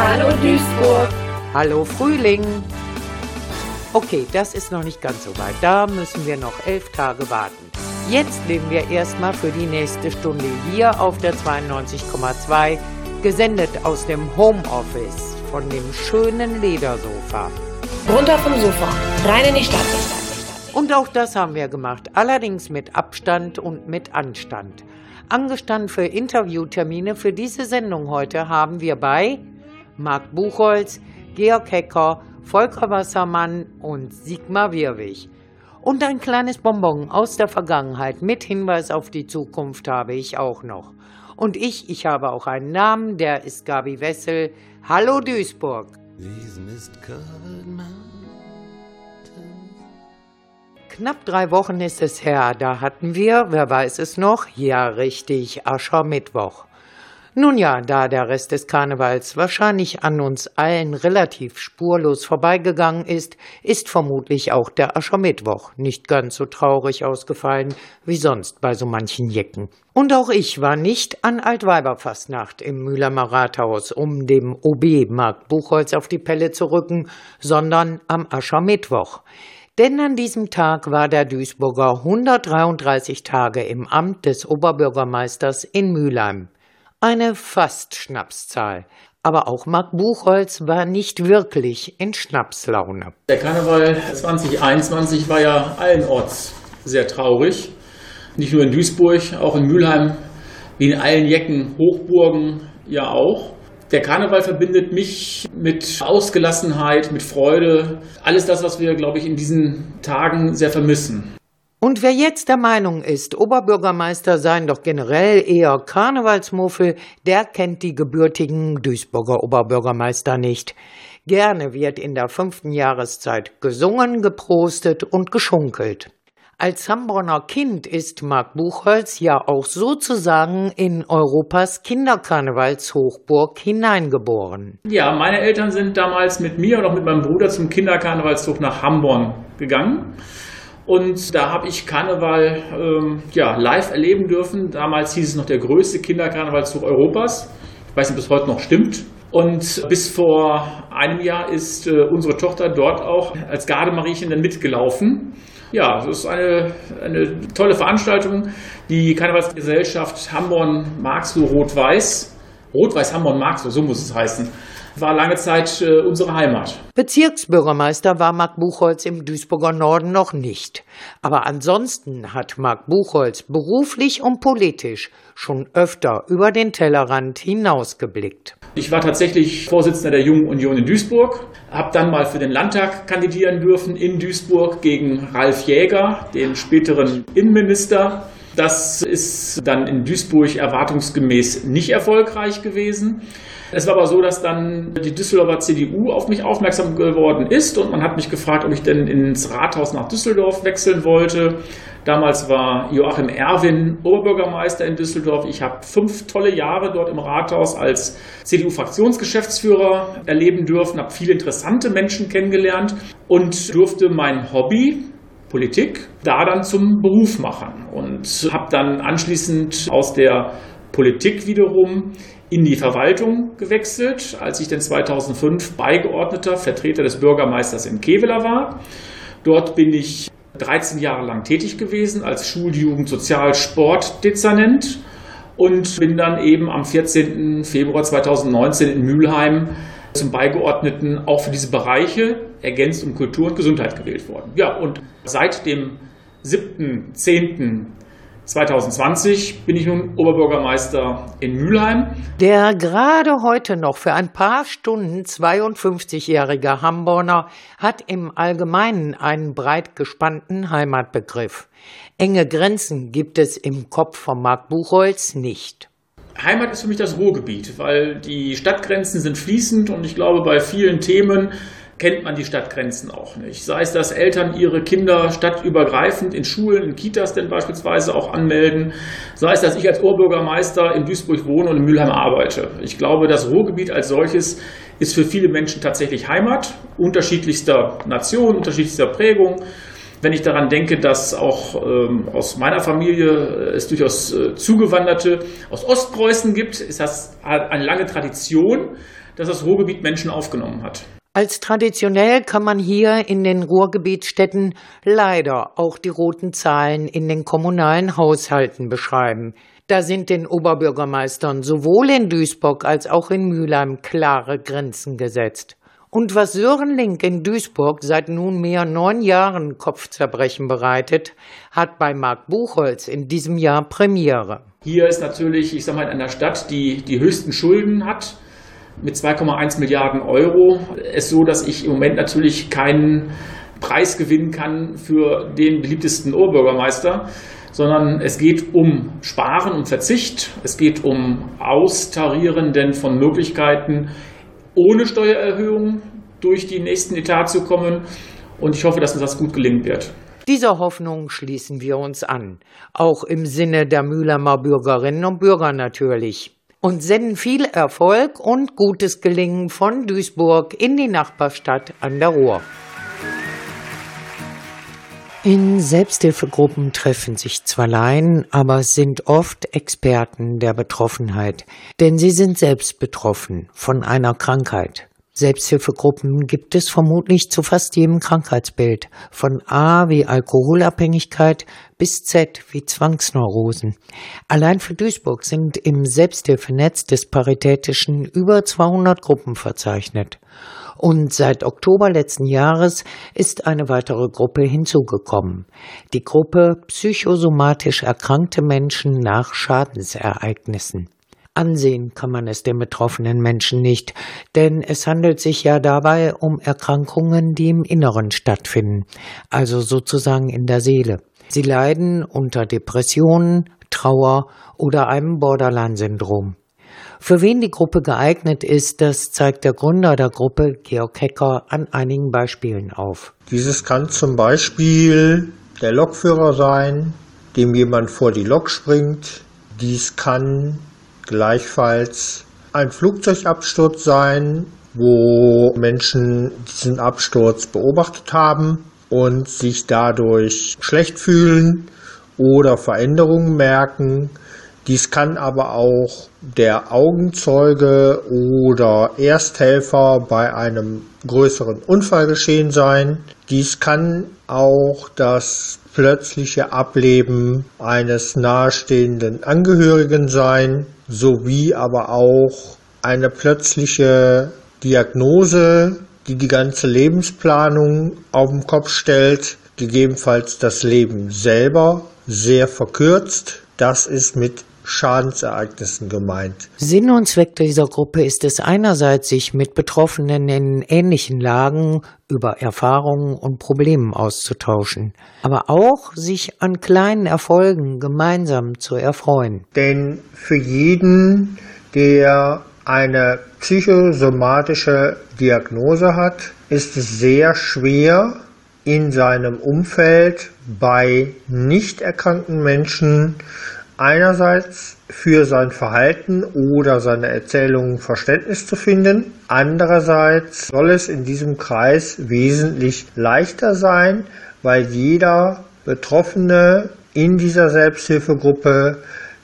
Hallo Duisburg. Hallo Frühling. Okay, das ist noch nicht ganz so weit. Da müssen wir noch elf Tage warten. Jetzt leben wir erstmal für die nächste Stunde hier auf der 92,2, gesendet aus dem Homeoffice von dem schönen Ledersofa. Runter vom Sofa, rein in die Stadt. Und auch das haben wir gemacht, allerdings mit Abstand und mit Anstand. Angestand für Interviewtermine für diese Sendung heute haben wir bei Marc Buchholz, Georg Hecker, Volker Wassermann und Sigmar Wirwig. Und ein kleines Bonbon aus der Vergangenheit mit Hinweis auf die Zukunft habe ich auch noch. Und ich, ich habe auch einen Namen, der ist Gabi Wessel. Hallo Duisburg. Knapp drei Wochen ist es her, da hatten wir, wer weiß es noch, ja richtig, Aschermittwoch. Nun ja, da der Rest des Karnevals wahrscheinlich an uns allen relativ spurlos vorbeigegangen ist, ist vermutlich auch der Aschermittwoch nicht ganz so traurig ausgefallen wie sonst bei so manchen Jecken. Und auch ich war nicht an Altweiberfastnacht im Mühlheimer Rathaus, um dem OB Mark Buchholz auf die Pelle zu rücken, sondern am Aschermittwoch. Denn an diesem Tag war der Duisburger 133 Tage im Amt des Oberbürgermeisters in Mülheim. Eine Fast-Schnapszahl. Aber auch Marc Buchholz war nicht wirklich in Schnapslaune. Der Karneval 2021 war ja allenorts sehr traurig. Nicht nur in Duisburg, auch in Mülheim, wie in allen Jecken, Hochburgen ja auch. Der Karneval verbindet mich mit Ausgelassenheit, mit Freude. Alles das, was wir, glaube ich, in diesen Tagen sehr vermissen. Und wer jetzt der Meinung ist, Oberbürgermeister seien doch generell eher Karnevalsmuffel, der kennt die gebürtigen Duisburger Oberbürgermeister nicht. Gerne wird in der fünften Jahreszeit gesungen, geprostet und geschunkelt. Als Hamburger Kind ist Marc Buchholz ja auch sozusagen in Europas Kinderkarnevalshochburg hineingeboren. Ja, meine Eltern sind damals mit mir und auch mit meinem Bruder zum Kinderkarnevalszug nach Hamburg gegangen. Und da habe ich Karneval ähm, ja, live erleben dürfen. Damals hieß es noch der größte Kinderkarnevalszug Europas. Ich weiß nicht, ob es heute noch stimmt. Und bis vor einem Jahr ist äh, unsere Tochter dort auch als Gardemariechen dann mitgelaufen. Ja, das ist eine, eine tolle Veranstaltung. Die Karnevalsgesellschaft Hamborn-Marxloh Rot-Weiß, Rot-Weiß Hamborn-Marxloh, so muss es heißen, war lange Zeit äh, unsere Heimat. Bezirksbürgermeister war Marc Buchholz im Duisburger Norden noch nicht. Aber ansonsten hat Marc Buchholz beruflich und politisch schon öfter über den Tellerrand hinausgeblickt. Ich war tatsächlich Vorsitzender der Jungen Union in Duisburg, habe dann mal für den Landtag kandidieren dürfen in Duisburg gegen Ralf Jäger, den späteren Innenminister. Das ist dann in Duisburg erwartungsgemäß nicht erfolgreich gewesen. Es war aber so, dass dann die Düsseldorfer CDU auf mich aufmerksam geworden ist und man hat mich gefragt, ob ich denn ins Rathaus nach Düsseldorf wechseln wollte. Damals war Joachim Erwin Oberbürgermeister in Düsseldorf. Ich habe fünf tolle Jahre dort im Rathaus als CDU-Fraktionsgeschäftsführer erleben dürfen, habe viele interessante Menschen kennengelernt und durfte mein Hobby, Politik, da dann zum Beruf machen und habe dann anschließend aus der Politik wiederum in die Verwaltung gewechselt, als ich dann 2005 beigeordneter Vertreter des Bürgermeisters in Kevela war. Dort bin ich 13 Jahre lang tätig gewesen als Schuljugend Sozial Sport Dezernent und bin dann eben am 14. Februar 2019 in Mülheim zum Beigeordneten auch für diese Bereiche ergänzt um Kultur und Gesundheit gewählt worden. Ja, und seit dem 7.10. 2020 bin ich nun Oberbürgermeister in Mülheim. Der gerade heute noch für ein paar Stunden 52-jährige Hamburger hat im Allgemeinen einen breit gespannten Heimatbegriff. Enge Grenzen gibt es im Kopf von Marc Buchholz nicht. Heimat ist für mich das Ruhrgebiet, weil die Stadtgrenzen sind fließend und ich glaube, bei vielen Themen kennt man die Stadtgrenzen auch nicht. Sei es, dass Eltern ihre Kinder stadtübergreifend in Schulen, in Kitas denn beispielsweise auch anmelden. Sei es, dass ich als Oberbürgermeister in Duisburg wohne und in Mülheim arbeite. Ich glaube, das Ruhrgebiet als solches ist für viele Menschen tatsächlich Heimat, unterschiedlichster Nation, unterschiedlichster Prägung. Wenn ich daran denke, dass auch ähm, aus meiner Familie es durchaus äh, Zugewanderte aus Ostpreußen gibt, ist das eine lange Tradition dass das Ruhrgebiet Menschen aufgenommen hat. Als traditionell kann man hier in den Ruhrgebietsstädten leider auch die roten Zahlen in den kommunalen Haushalten beschreiben. Da sind den Oberbürgermeistern sowohl in Duisburg als auch in Mülheim klare Grenzen gesetzt. Und was Sören Link in Duisburg seit nunmehr neun Jahren Kopfzerbrechen bereitet, hat bei Marc Buchholz in diesem Jahr Premiere. Hier ist natürlich, ich sage mal, in einer Stadt, die die höchsten Schulden hat, mit 2,1 Milliarden Euro, es so, dass ich im Moment natürlich keinen Preis gewinnen kann für den beliebtesten Oberbürgermeister, sondern es geht um Sparen, um Verzicht, es geht um Austarieren denn von Möglichkeiten, ohne Steuererhöhung durch die nächsten Etat zu kommen. Und ich hoffe, dass uns das gut gelingen wird. Dieser Hoffnung schließen wir uns an, auch im Sinne der Mühlheimer Bürgerinnen und Bürger natürlich. Und senden viel Erfolg und gutes Gelingen von Duisburg in die Nachbarstadt an der Ruhr. In Selbsthilfegruppen treffen sich zwar Laien, aber sind oft Experten der Betroffenheit, denn sie sind selbst betroffen von einer Krankheit. Selbsthilfegruppen gibt es vermutlich zu fast jedem Krankheitsbild, von A wie Alkoholabhängigkeit bis Z wie Zwangsneurosen. Allein für Duisburg sind im Selbsthilfenetz des Paritätischen über 200 Gruppen verzeichnet. Und seit Oktober letzten Jahres ist eine weitere Gruppe hinzugekommen. Die Gruppe psychosomatisch erkrankte Menschen nach Schadensereignissen. Ansehen kann man es den betroffenen Menschen nicht, denn es handelt sich ja dabei um Erkrankungen, die im Inneren stattfinden, also sozusagen in der Seele. Sie leiden unter Depressionen, Trauer oder einem Borderline-Syndrom. Für wen die Gruppe geeignet ist, das zeigt der Gründer der Gruppe, Georg Hecker, an einigen Beispielen auf. Dieses kann zum Beispiel der Lokführer sein, dem jemand vor die Lok springt. Dies kann gleichfalls ein Flugzeugabsturz sein, wo Menschen diesen Absturz beobachtet haben und sich dadurch schlecht fühlen oder Veränderungen merken. Dies kann aber auch der Augenzeuge oder Ersthelfer bei einem größeren Unfallgeschehen sein. Dies kann auch das plötzliche Ableben eines nahestehenden Angehörigen sein, sowie aber auch eine plötzliche Diagnose, die die ganze Lebensplanung auf den Kopf stellt, gegebenenfalls das Leben selber sehr verkürzt. Das ist mit Schadensereignissen gemeint. Sinn und Zweck dieser Gruppe ist es einerseits, sich mit Betroffenen in ähnlichen Lagen über Erfahrungen und Problemen auszutauschen, aber auch sich an kleinen Erfolgen gemeinsam zu erfreuen. Denn für jeden, der eine psychosomatische Diagnose hat, ist es sehr schwer, in seinem Umfeld bei nicht erkrankten Menschen einerseits für sein Verhalten oder seine Erzählungen Verständnis zu finden. Andererseits soll es in diesem Kreis wesentlich leichter sein, weil jeder Betroffene in dieser Selbsthilfegruppe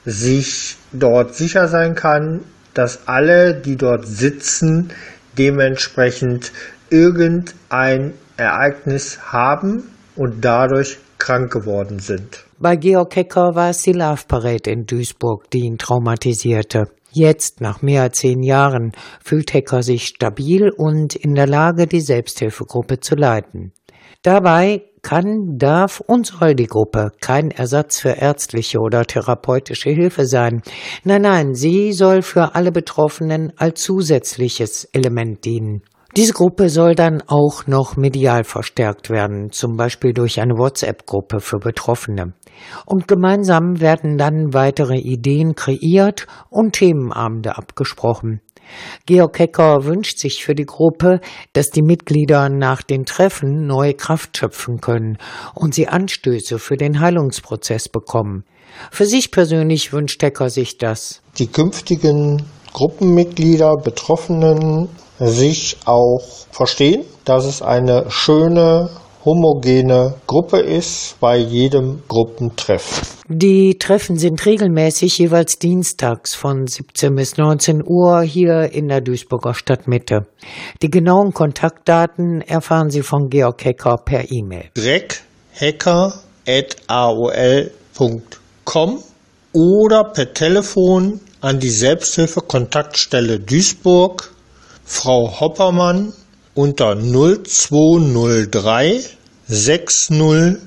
sich dort sicher sein kann, dass alle, die dort sitzen, dementsprechend irgendein Ereignis haben und dadurch krank geworden sind. Bei Georg Hecker war es die Love Parade in Duisburg, die ihn traumatisierte. Jetzt, nach mehr als zehn Jahren, fühlt Hecker sich stabil und in der Lage, die Selbsthilfegruppe zu leiten. Dabei kann, darf und soll die Gruppe kein Ersatz für ärztliche oder therapeutische Hilfe sein. Nein, nein, sie soll für alle Betroffenen als zusätzliches Element dienen. Diese Gruppe soll dann auch noch medial verstärkt werden, zum Beispiel durch eine WhatsApp-Gruppe für Betroffene. Und gemeinsam werden dann weitere Ideen kreiert und Themenabende abgesprochen. Georg Hecker wünscht sich für die Gruppe, dass die Mitglieder nach den Treffen neue Kraft schöpfen können und sie Anstöße für den Heilungsprozess bekommen. Für sich persönlich wünscht Hecker sich das. Die künftigen Gruppenmitglieder, Betroffenen sich auch verstehen, dass es eine schöne, homogene Gruppe ist bei jedem Gruppentreff. Die Treffen sind regelmäßig jeweils dienstags von 17 bis 19 Uhr hier in der Duisburger Stadtmitte. Die genauen Kontaktdaten erfahren Sie von Georg Hecker per E-Mail. greghacker.aol.com oder per Telefon an die Selbsthilfe-Kontaktstelle Duisburg Frau Hoppermann unter 0203 60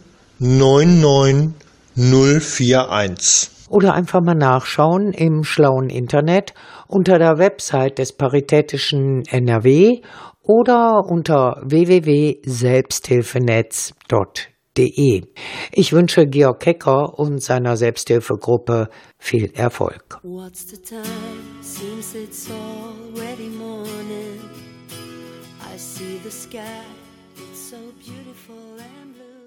99 041. Oder einfach mal nachschauen im schlauen Internet unter der Website des Paritätischen NRW oder unter www.selbsthilfenetz.de. Ich wünsche Georg Kecker und seiner Selbsthilfegruppe viel Erfolg. What's the time? Seems it's already morning. I see the sky. It's so beautiful and blue.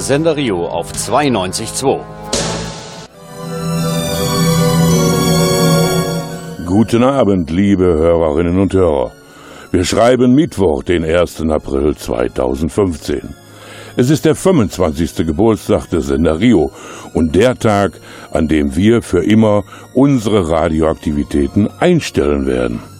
Sender Rio auf 92.2. Guten Abend, liebe Hörerinnen und Hörer. Wir schreiben Mittwoch, den 1. April 2015. Es ist der 25. Geburtstag des Sender Rio und der Tag, an dem wir für immer unsere Radioaktivitäten einstellen werden.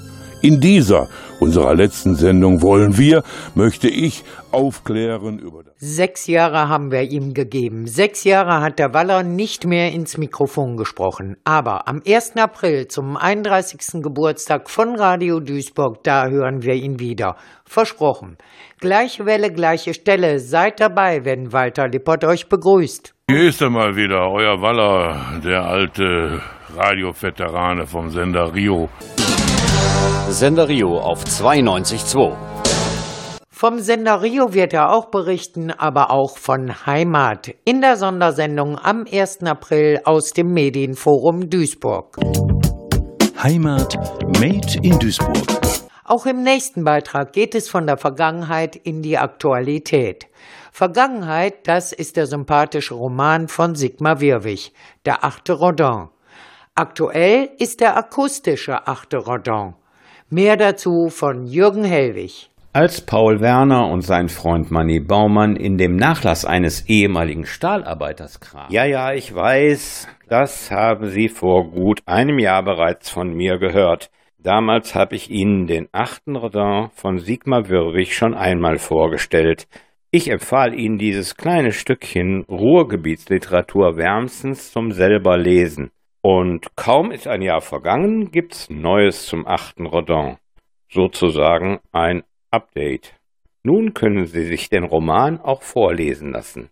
In dieser unserer letzten Sendung wollen wir, möchte ich, aufklären über das. Sechs Jahre haben wir ihm gegeben. Sechs Jahre hat der Waller nicht mehr ins Mikrofon gesprochen. Aber am 1. April zum 31. Geburtstag von Radio Duisburg, da hören wir ihn wieder. Versprochen. Gleiche Welle, gleiche Stelle. Seid dabei, wenn Walter Lippert euch begrüßt. Hier ist er mal wieder, euer Waller, der alte Radioveterane vom Sender Rio. Sender Rio auf 92.2. Vom Sender Rio wird er auch berichten, aber auch von Heimat in der Sondersendung am 1. April aus dem Medienforum Duisburg. Heimat Made in Duisburg. Auch im nächsten Beitrag geht es von der Vergangenheit in die Aktualität. Vergangenheit, das ist der sympathische Roman von Sigmar Wirwig, der achte Rodin. Aktuell ist der akustische achte Rodin. Mehr dazu von Jürgen Hellwig. Als Paul Werner und sein Freund Manny Baumann in dem Nachlass eines ehemaligen Stahlarbeiters kramen. Ja, ja, ich weiß, das haben Sie vor gut einem Jahr bereits von mir gehört. Damals habe ich Ihnen den achten Rodin von Sigmar Wirwig schon einmal vorgestellt. Ich empfahl Ihnen dieses kleine Stückchen Ruhrgebietsliteratur wärmstens zum selber lesen. Und kaum ist ein Jahr vergangen, gibt's Neues zum achten Rodin. Sozusagen ein Update. Nun können Sie sich den Roman auch vorlesen lassen.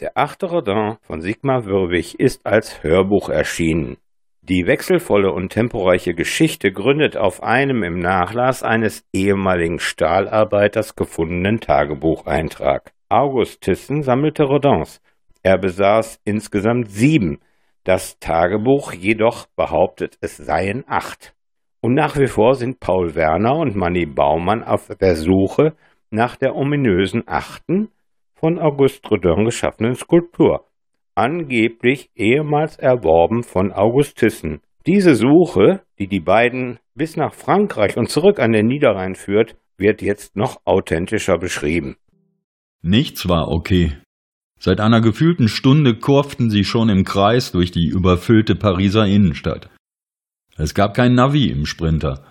Der achte Rodin von Sigmar Würwig ist als Hörbuch erschienen. Die wechselvolle und temporeiche Geschichte gründet auf einem im Nachlass eines ehemaligen Stahlarbeiters gefundenen Tagebucheintrag. August Thyssen sammelte Rodins. Er besaß insgesamt sieben, das Tagebuch jedoch behauptet, es seien acht. Und nach wie vor sind Paul Werner und Manny Baumann auf der Suche nach der ominösen achten von Auguste Rodin geschaffenen Skulptur, angeblich ehemals erworben von Augustissen. Diese Suche, die die beiden bis nach Frankreich und zurück an den Niederrhein führt, wird jetzt noch authentischer beschrieben. Nichts war okay. Seit einer gefühlten Stunde kurften sie schon im Kreis durch die überfüllte Pariser Innenstadt. Es gab kein Navi im Sprinter.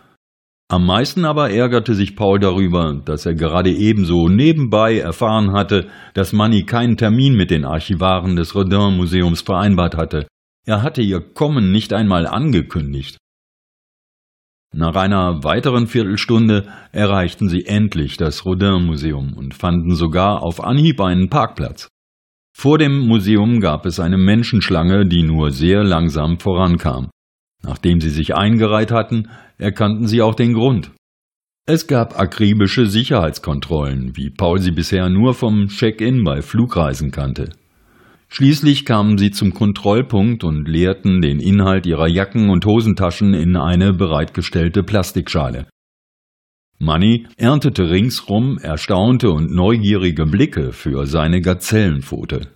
Am meisten aber ärgerte sich Paul darüber, dass er gerade ebenso nebenbei erfahren hatte, dass Manny keinen Termin mit den Archivaren des Rodin-Museums vereinbart hatte. Er hatte ihr Kommen nicht einmal angekündigt. Nach einer weiteren Viertelstunde erreichten sie endlich das Rodin-Museum und fanden sogar auf Anhieb einen Parkplatz. Vor dem Museum gab es eine Menschenschlange, die nur sehr langsam vorankam. Nachdem sie sich eingereiht hatten, erkannten sie auch den Grund. Es gab akribische Sicherheitskontrollen, wie Paul sie bisher nur vom Check-in bei Flugreisen kannte. Schließlich kamen sie zum Kontrollpunkt und leerten den Inhalt ihrer Jacken und Hosentaschen in eine bereitgestellte Plastikschale. Manny erntete ringsrum erstaunte und neugierige Blicke für seine Gazellenpfote.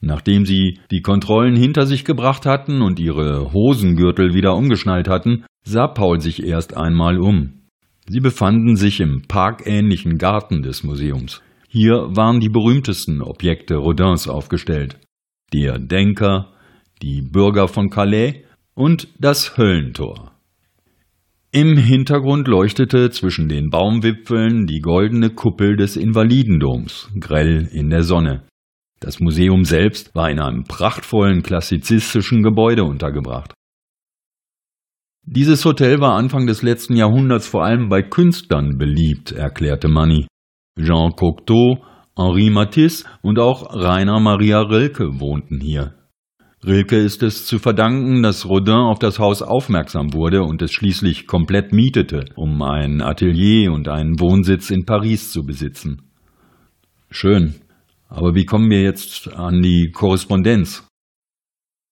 Nachdem sie die Kontrollen hinter sich gebracht hatten und ihre Hosengürtel wieder umgeschnallt hatten, sah Paul sich erst einmal um. Sie befanden sich im parkähnlichen Garten des Museums. Hier waren die berühmtesten Objekte Rodins aufgestellt. Der Denker, die Bürger von Calais und das Höllentor. Im Hintergrund leuchtete zwischen den Baumwipfeln die goldene Kuppel des Invalidendoms, grell in der Sonne. Das Museum selbst war in einem prachtvollen klassizistischen Gebäude untergebracht. Dieses Hotel war Anfang des letzten Jahrhunderts vor allem bei Künstlern beliebt, erklärte Manny. Jean Cocteau, Henri Matisse und auch Rainer Maria Rilke wohnten hier. Rilke ist es zu verdanken, dass Rodin auf das Haus aufmerksam wurde und es schließlich komplett mietete, um ein Atelier und einen Wohnsitz in Paris zu besitzen. Schön. Aber wie kommen wir jetzt an die Korrespondenz?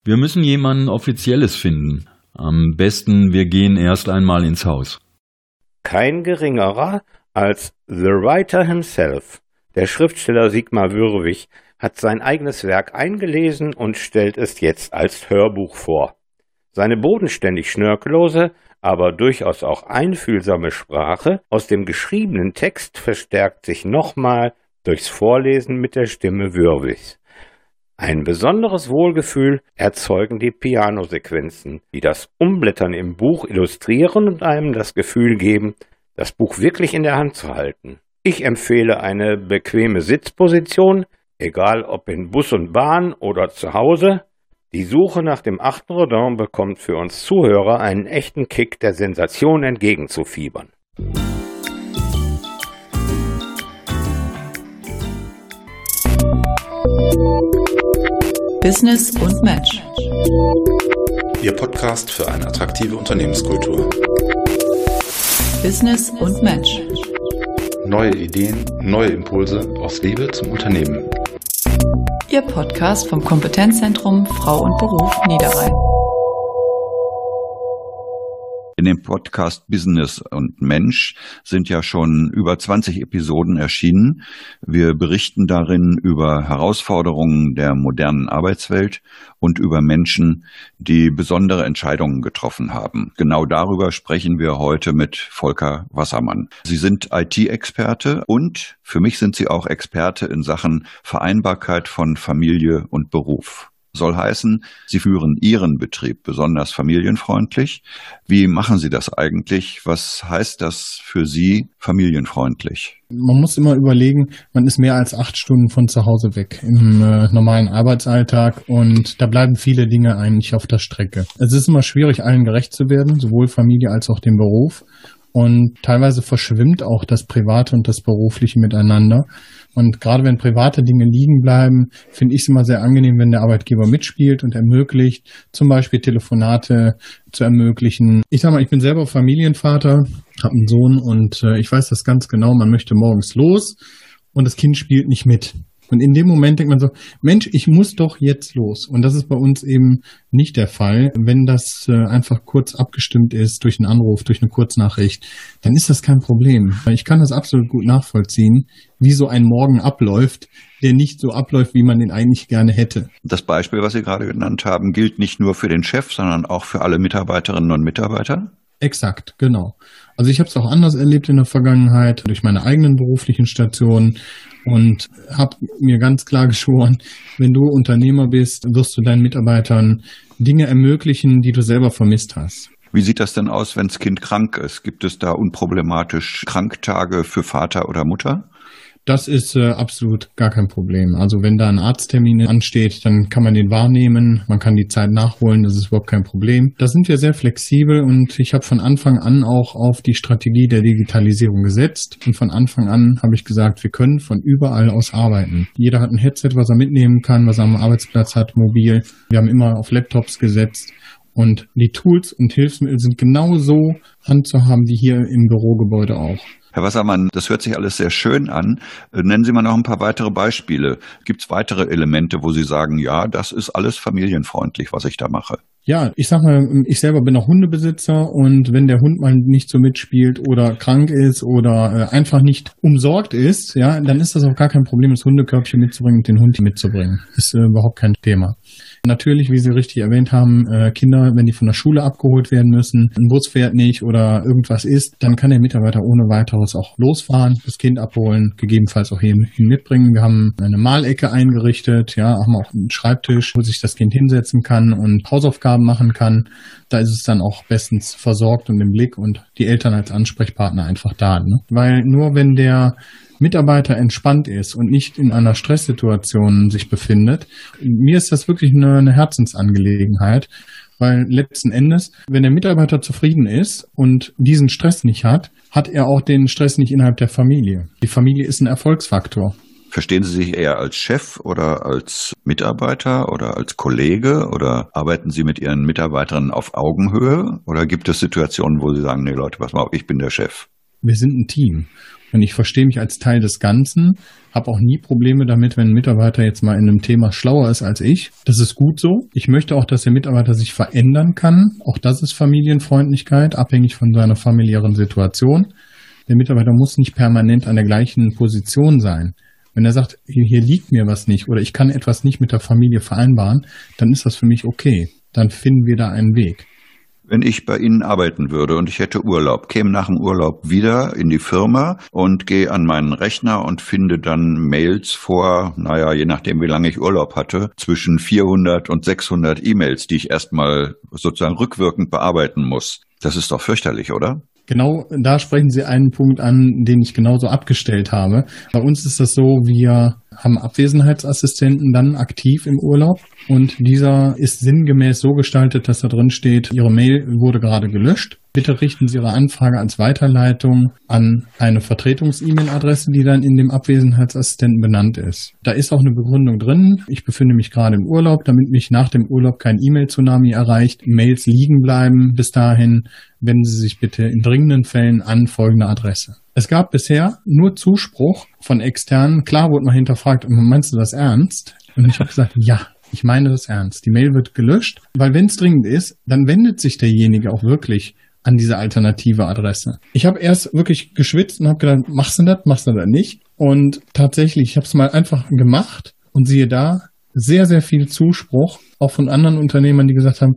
Wir müssen jemanden Offizielles finden. Am besten, wir gehen erst einmal ins Haus. Kein geringerer als The Writer himself, der Schriftsteller Sigmar Würwig, hat sein eigenes Werk eingelesen und stellt es jetzt als Hörbuch vor. Seine bodenständig schnörkellose, aber durchaus auch einfühlsame Sprache aus dem geschriebenen Text verstärkt sich nochmal durchs Vorlesen mit der Stimme Würwigs. Ein besonderes Wohlgefühl erzeugen die Pianosequenzen, die das Umblättern im Buch illustrieren und einem das Gefühl geben, das Buch wirklich in der Hand zu halten. Ich empfehle eine bequeme Sitzposition, egal ob in Bus und Bahn oder zu Hause. Die Suche nach dem achten Rodin bekommt für uns Zuhörer einen echten Kick der Sensation entgegenzufiebern. Business und Match. Ihr Podcast für eine attraktive Unternehmenskultur. Business und Match. Neue Ideen, neue Impulse aus Liebe zum Unternehmen. Podcast vom Kompetenzzentrum Frau und Beruf Niederrhein. In dem Podcast Business und Mensch sind ja schon über 20 Episoden erschienen. Wir berichten darin über Herausforderungen der modernen Arbeitswelt und über Menschen, die besondere Entscheidungen getroffen haben. Genau darüber sprechen wir heute mit Volker Wassermann. Sie sind IT-Experte und für mich sind Sie auch Experte in Sachen Vereinbarkeit von Familie und Beruf soll heißen, Sie führen Ihren Betrieb besonders familienfreundlich. Wie machen Sie das eigentlich? Was heißt das für Sie familienfreundlich? Man muss immer überlegen, man ist mehr als acht Stunden von zu Hause weg im äh, normalen Arbeitsalltag und da bleiben viele Dinge eigentlich auf der Strecke. Es ist immer schwierig, allen gerecht zu werden, sowohl Familie als auch dem Beruf. Und teilweise verschwimmt auch das Private und das Berufliche miteinander. Und gerade wenn private Dinge liegen bleiben, finde ich es immer sehr angenehm, wenn der Arbeitgeber mitspielt und ermöglicht, zum Beispiel Telefonate zu ermöglichen. Ich sage mal, ich bin selber Familienvater, habe einen Sohn und äh, ich weiß das ganz genau, man möchte morgens los und das Kind spielt nicht mit. Und in dem Moment denkt man so, Mensch, ich muss doch jetzt los. Und das ist bei uns eben nicht der Fall. Wenn das äh, einfach kurz abgestimmt ist durch einen Anruf, durch eine Kurznachricht, dann ist das kein Problem. Ich kann das absolut gut nachvollziehen, wie so ein Morgen abläuft, der nicht so abläuft, wie man den eigentlich gerne hätte. Das Beispiel, was Sie gerade genannt haben, gilt nicht nur für den Chef, sondern auch für alle Mitarbeiterinnen und Mitarbeiter? Exakt, genau. Also ich habe es auch anders erlebt in der Vergangenheit, durch meine eigenen beruflichen Stationen und habe mir ganz klar geschworen, wenn du Unternehmer bist, wirst du deinen Mitarbeitern Dinge ermöglichen, die du selber vermisst hast. Wie sieht das denn aus, wenn das Kind krank ist? Gibt es da unproblematisch Kranktage für Vater oder Mutter? Das ist äh, absolut gar kein Problem. Also wenn da ein Arzttermin ansteht, dann kann man den wahrnehmen, man kann die Zeit nachholen, das ist überhaupt kein Problem. Da sind wir sehr flexibel und ich habe von Anfang an auch auf die Strategie der Digitalisierung gesetzt und von Anfang an habe ich gesagt, wir können von überall aus arbeiten. Jeder hat ein Headset, was er mitnehmen kann, was er am Arbeitsplatz hat, mobil. Wir haben immer auf Laptops gesetzt und die Tools und Hilfsmittel sind genauso handzuhaben wie hier im Bürogebäude auch. Herr Wassermann, das hört sich alles sehr schön an. Äh, nennen Sie mal noch ein paar weitere Beispiele. Gibt es weitere Elemente, wo Sie sagen, ja, das ist alles familienfreundlich, was ich da mache? Ja, ich sag mal, ich selber bin auch Hundebesitzer und wenn der Hund mal nicht so mitspielt oder krank ist oder äh, einfach nicht umsorgt ist, ja, dann ist das auch gar kein Problem, das Hundekörbchen mitzubringen und den Hund mitzubringen. Ist äh, überhaupt kein Thema. Natürlich, wie Sie richtig erwähnt haben, äh, Kinder, wenn die von der Schule abgeholt werden müssen, ein Bus fährt nicht oder irgendwas ist, dann kann der Mitarbeiter ohne weiteres auch losfahren, das Kind abholen, gegebenenfalls auch hin, mitbringen. Wir haben eine Malecke eingerichtet, ja, haben auch einen Schreibtisch, wo sich das Kind hinsetzen kann und Hausaufgaben machen kann. Da ist es dann auch bestens versorgt und im Blick und die Eltern als Ansprechpartner einfach da. Ne? Weil nur wenn der Mitarbeiter entspannt ist und nicht in einer Stresssituation sich befindet, mir ist das wirklich eine, eine Herzensangelegenheit, weil letzten Endes, wenn der Mitarbeiter zufrieden ist und diesen Stress nicht hat, hat er auch den Stress nicht innerhalb der Familie. Die Familie ist ein Erfolgsfaktor. Verstehen Sie sich eher als Chef oder als Mitarbeiter oder als Kollege oder arbeiten Sie mit Ihren Mitarbeitern auf Augenhöhe oder gibt es Situationen, wo Sie sagen, nee Leute, pass mal auf, ich bin der Chef? Wir sind ein Team und ich verstehe mich als Teil des Ganzen, habe auch nie Probleme damit, wenn ein Mitarbeiter jetzt mal in einem Thema schlauer ist als ich. Das ist gut so. Ich möchte auch, dass der Mitarbeiter sich verändern kann. Auch das ist Familienfreundlichkeit, abhängig von seiner familiären Situation. Der Mitarbeiter muss nicht permanent an der gleichen Position sein. Wenn er sagt, hier liegt mir was nicht oder ich kann etwas nicht mit der Familie vereinbaren, dann ist das für mich okay. Dann finden wir da einen Weg. Wenn ich bei Ihnen arbeiten würde und ich hätte Urlaub, käme nach dem Urlaub wieder in die Firma und gehe an meinen Rechner und finde dann Mails vor, naja, je nachdem, wie lange ich Urlaub hatte, zwischen 400 und 600 E-Mails, die ich erstmal sozusagen rückwirkend bearbeiten muss. Das ist doch fürchterlich, oder? Genau, da sprechen Sie einen Punkt an, den ich genauso abgestellt habe. Bei uns ist das so, wir haben Abwesenheitsassistenten dann aktiv im Urlaub und dieser ist sinngemäß so gestaltet, dass da drin steht, Ihre Mail wurde gerade gelöscht. Bitte richten Sie Ihre Anfrage als Weiterleitung an eine Vertretungs-E-Mail-Adresse, die dann in dem Abwesenheitsassistenten benannt ist. Da ist auch eine Begründung drin. Ich befinde mich gerade im Urlaub, damit mich nach dem Urlaub kein E-Mail-Tsunami erreicht. Mails liegen bleiben bis dahin. Wenden Sie sich bitte in dringenden Fällen an folgende Adresse. Es gab bisher nur Zuspruch von externen. Klar wurde mal hinterfragt, meinst du das ernst? Und ich habe gesagt, ja, ich meine das ernst. Die Mail wird gelöscht, weil wenn es dringend ist, dann wendet sich derjenige auch wirklich an diese alternative Adresse. Ich habe erst wirklich geschwitzt und habe gedacht, machst du das, machst du das nicht? Und tatsächlich, ich habe es mal einfach gemacht und siehe da, sehr, sehr viel Zuspruch, auch von anderen Unternehmern, die gesagt haben,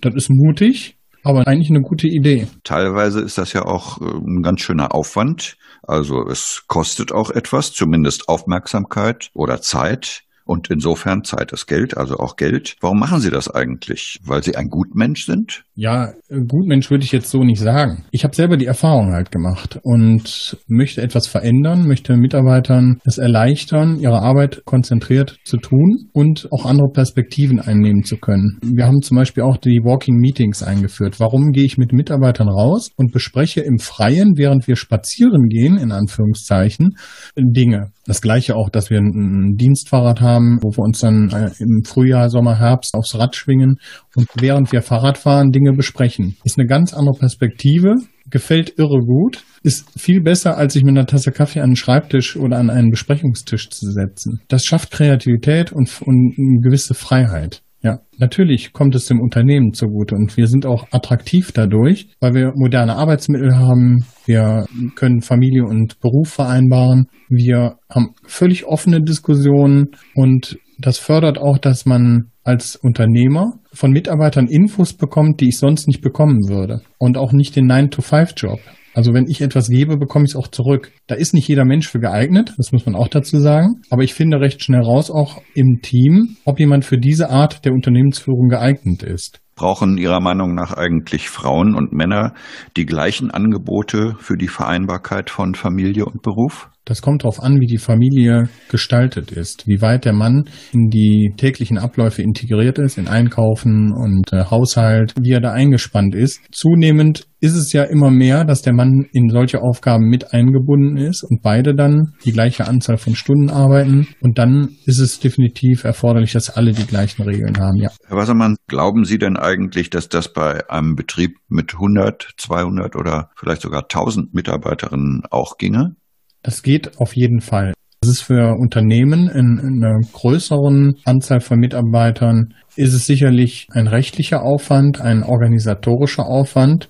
das ist mutig, aber eigentlich eine gute Idee. Teilweise ist das ja auch äh, ein ganz schöner Aufwand. Also es kostet auch etwas, zumindest Aufmerksamkeit oder Zeit. Und insofern Zeit ist Geld, also auch Geld. Warum machen Sie das eigentlich? Weil Sie ein Gutmensch sind? Ja, Gutmensch würde ich jetzt so nicht sagen. Ich habe selber die Erfahrung halt gemacht und möchte etwas verändern, möchte Mitarbeitern es erleichtern, ihre Arbeit konzentriert zu tun und auch andere Perspektiven einnehmen zu können. Wir haben zum Beispiel auch die Walking Meetings eingeführt. Warum gehe ich mit Mitarbeitern raus und bespreche im Freien, während wir spazieren gehen, in Anführungszeichen, Dinge? Das gleiche auch, dass wir ein Dienstfahrrad haben haben, wo wir uns dann äh, im Frühjahr, Sommer, Herbst aufs Rad schwingen und während wir Fahrrad fahren, Dinge besprechen. Ist eine ganz andere Perspektive, gefällt irre gut, ist viel besser, als sich mit einer Tasse Kaffee an einen Schreibtisch oder an einen Besprechungstisch zu setzen. Das schafft Kreativität und, und eine gewisse Freiheit. Ja, natürlich kommt es dem Unternehmen zugute und wir sind auch attraktiv dadurch, weil wir moderne Arbeitsmittel haben, wir können Familie und Beruf vereinbaren, wir haben völlig offene Diskussionen und das fördert auch, dass man als Unternehmer von Mitarbeitern Infos bekommt, die ich sonst nicht bekommen würde. Und auch nicht den 9-to-5-Job. Also wenn ich etwas gebe, bekomme ich es auch zurück. Da ist nicht jeder Mensch für geeignet, das muss man auch dazu sagen. Aber ich finde recht schnell raus, auch im Team, ob jemand für diese Art der Unternehmensführung geeignet ist. Brauchen Ihrer Meinung nach eigentlich Frauen und Männer die gleichen Angebote für die Vereinbarkeit von Familie und Beruf? Das kommt darauf an, wie die Familie gestaltet ist, wie weit der Mann in die täglichen Abläufe integriert ist, in Einkaufen und äh, Haushalt, wie er da eingespannt ist. Zunehmend ist es ja immer mehr, dass der Mann in solche Aufgaben mit eingebunden ist und beide dann die gleiche Anzahl von Stunden arbeiten. Und dann ist es definitiv erforderlich, dass alle die gleichen Regeln haben, ja. Herr Wassermann, glauben Sie denn eigentlich, dass das bei einem Betrieb mit 100, 200 oder vielleicht sogar 1000 Mitarbeiterinnen auch ginge? Das geht auf jeden Fall. Das ist für Unternehmen in, in einer größeren Anzahl von Mitarbeitern ist es sicherlich ein rechtlicher Aufwand, ein organisatorischer Aufwand.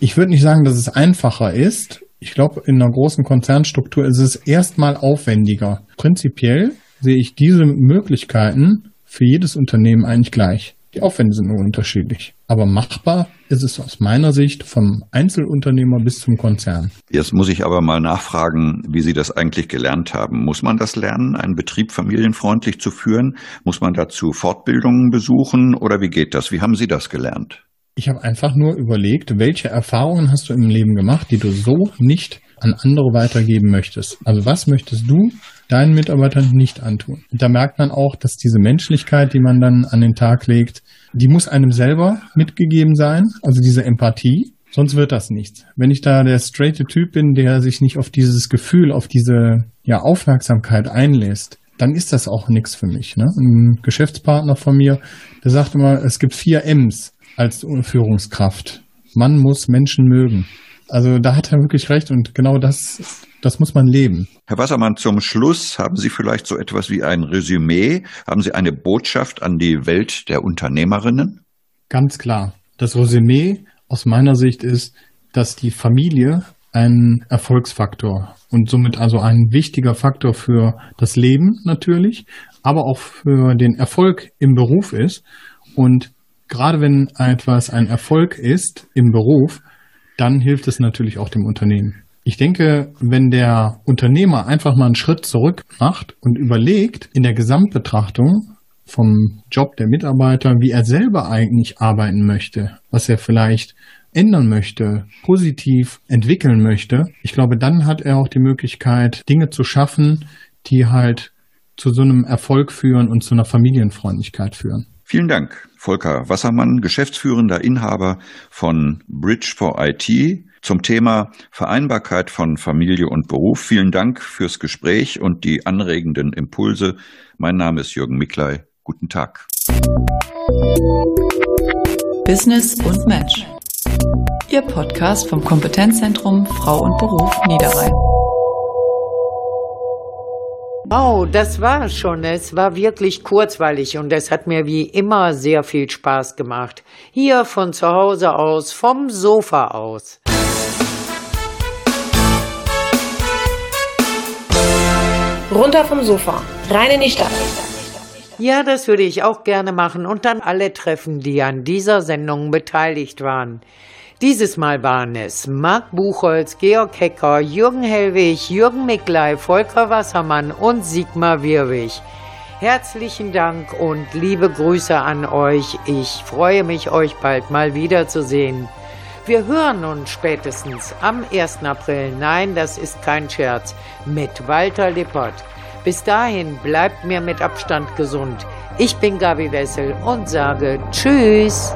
Ich würde nicht sagen, dass es einfacher ist. Ich glaube, in einer großen Konzernstruktur ist es erstmal aufwendiger. Prinzipiell sehe ich diese Möglichkeiten für jedes Unternehmen eigentlich gleich. Die Aufwände sind nur unterschiedlich. Aber machbar ist es aus meiner Sicht vom Einzelunternehmer bis zum Konzern. Jetzt muss ich aber mal nachfragen, wie Sie das eigentlich gelernt haben. Muss man das lernen, einen Betrieb familienfreundlich zu führen? Muss man dazu Fortbildungen besuchen oder wie geht das? Wie haben Sie das gelernt? Ich habe einfach nur überlegt, welche Erfahrungen hast du im Leben gemacht, die du so nicht an andere weitergeben möchtest. Also was möchtest du deinen Mitarbeitern nicht antun? Und da merkt man auch, dass diese Menschlichkeit, die man dann an den Tag legt, die muss einem selber mitgegeben sein, also diese Empathie. Sonst wird das nichts. Wenn ich da der straighte Typ bin, der sich nicht auf dieses Gefühl, auf diese ja, Aufmerksamkeit einlässt, dann ist das auch nichts für mich. Ne? Ein Geschäftspartner von mir, der sagt immer, es gibt vier M's als Führungskraft. Man muss Menschen mögen. Also da hat er wirklich recht und genau das, das muss man leben. Herr Wassermann, zum Schluss haben Sie vielleicht so etwas wie ein Resümee? Haben Sie eine Botschaft an die Welt der Unternehmerinnen? Ganz klar. Das Resümee aus meiner Sicht ist, dass die Familie ein Erfolgsfaktor und somit also ein wichtiger Faktor für das Leben natürlich, aber auch für den Erfolg im Beruf ist. Und gerade wenn etwas ein Erfolg ist im Beruf, dann hilft es natürlich auch dem Unternehmen. Ich denke, wenn der Unternehmer einfach mal einen Schritt zurück macht und überlegt in der Gesamtbetrachtung vom Job der Mitarbeiter, wie er selber eigentlich arbeiten möchte, was er vielleicht ändern möchte, positiv entwickeln möchte, ich glaube, dann hat er auch die Möglichkeit, Dinge zu schaffen, die halt zu so einem Erfolg führen und zu einer Familienfreundlichkeit führen. Vielen Dank, Volker Wassermann, geschäftsführender Inhaber von Bridge for IT zum Thema Vereinbarkeit von Familie und Beruf. Vielen Dank fürs Gespräch und die anregenden Impulse. Mein Name ist Jürgen Miklei. Guten Tag. Business und Match. Ihr Podcast vom Kompetenzzentrum Frau und Beruf Niederrhein. Wow, das war schon. Es war wirklich kurzweilig und es hat mir wie immer sehr viel Spaß gemacht. Hier von zu Hause aus, vom Sofa aus. Runter vom Sofa, rein in die Stadt. Ja, das würde ich auch gerne machen und dann alle treffen, die an dieser Sendung beteiligt waren. Dieses Mal waren es Marc Buchholz, Georg Hecker, Jürgen Hellwig, Jürgen Miklei, Volker Wassermann und Sigmar Wirwig. Herzlichen Dank und liebe Grüße an euch. Ich freue mich, euch bald mal wiederzusehen. Wir hören uns spätestens am 1. April. Nein, das ist kein Scherz. Mit Walter Lippert. Bis dahin bleibt mir mit Abstand gesund. Ich bin Gabi Wessel und sage Tschüss.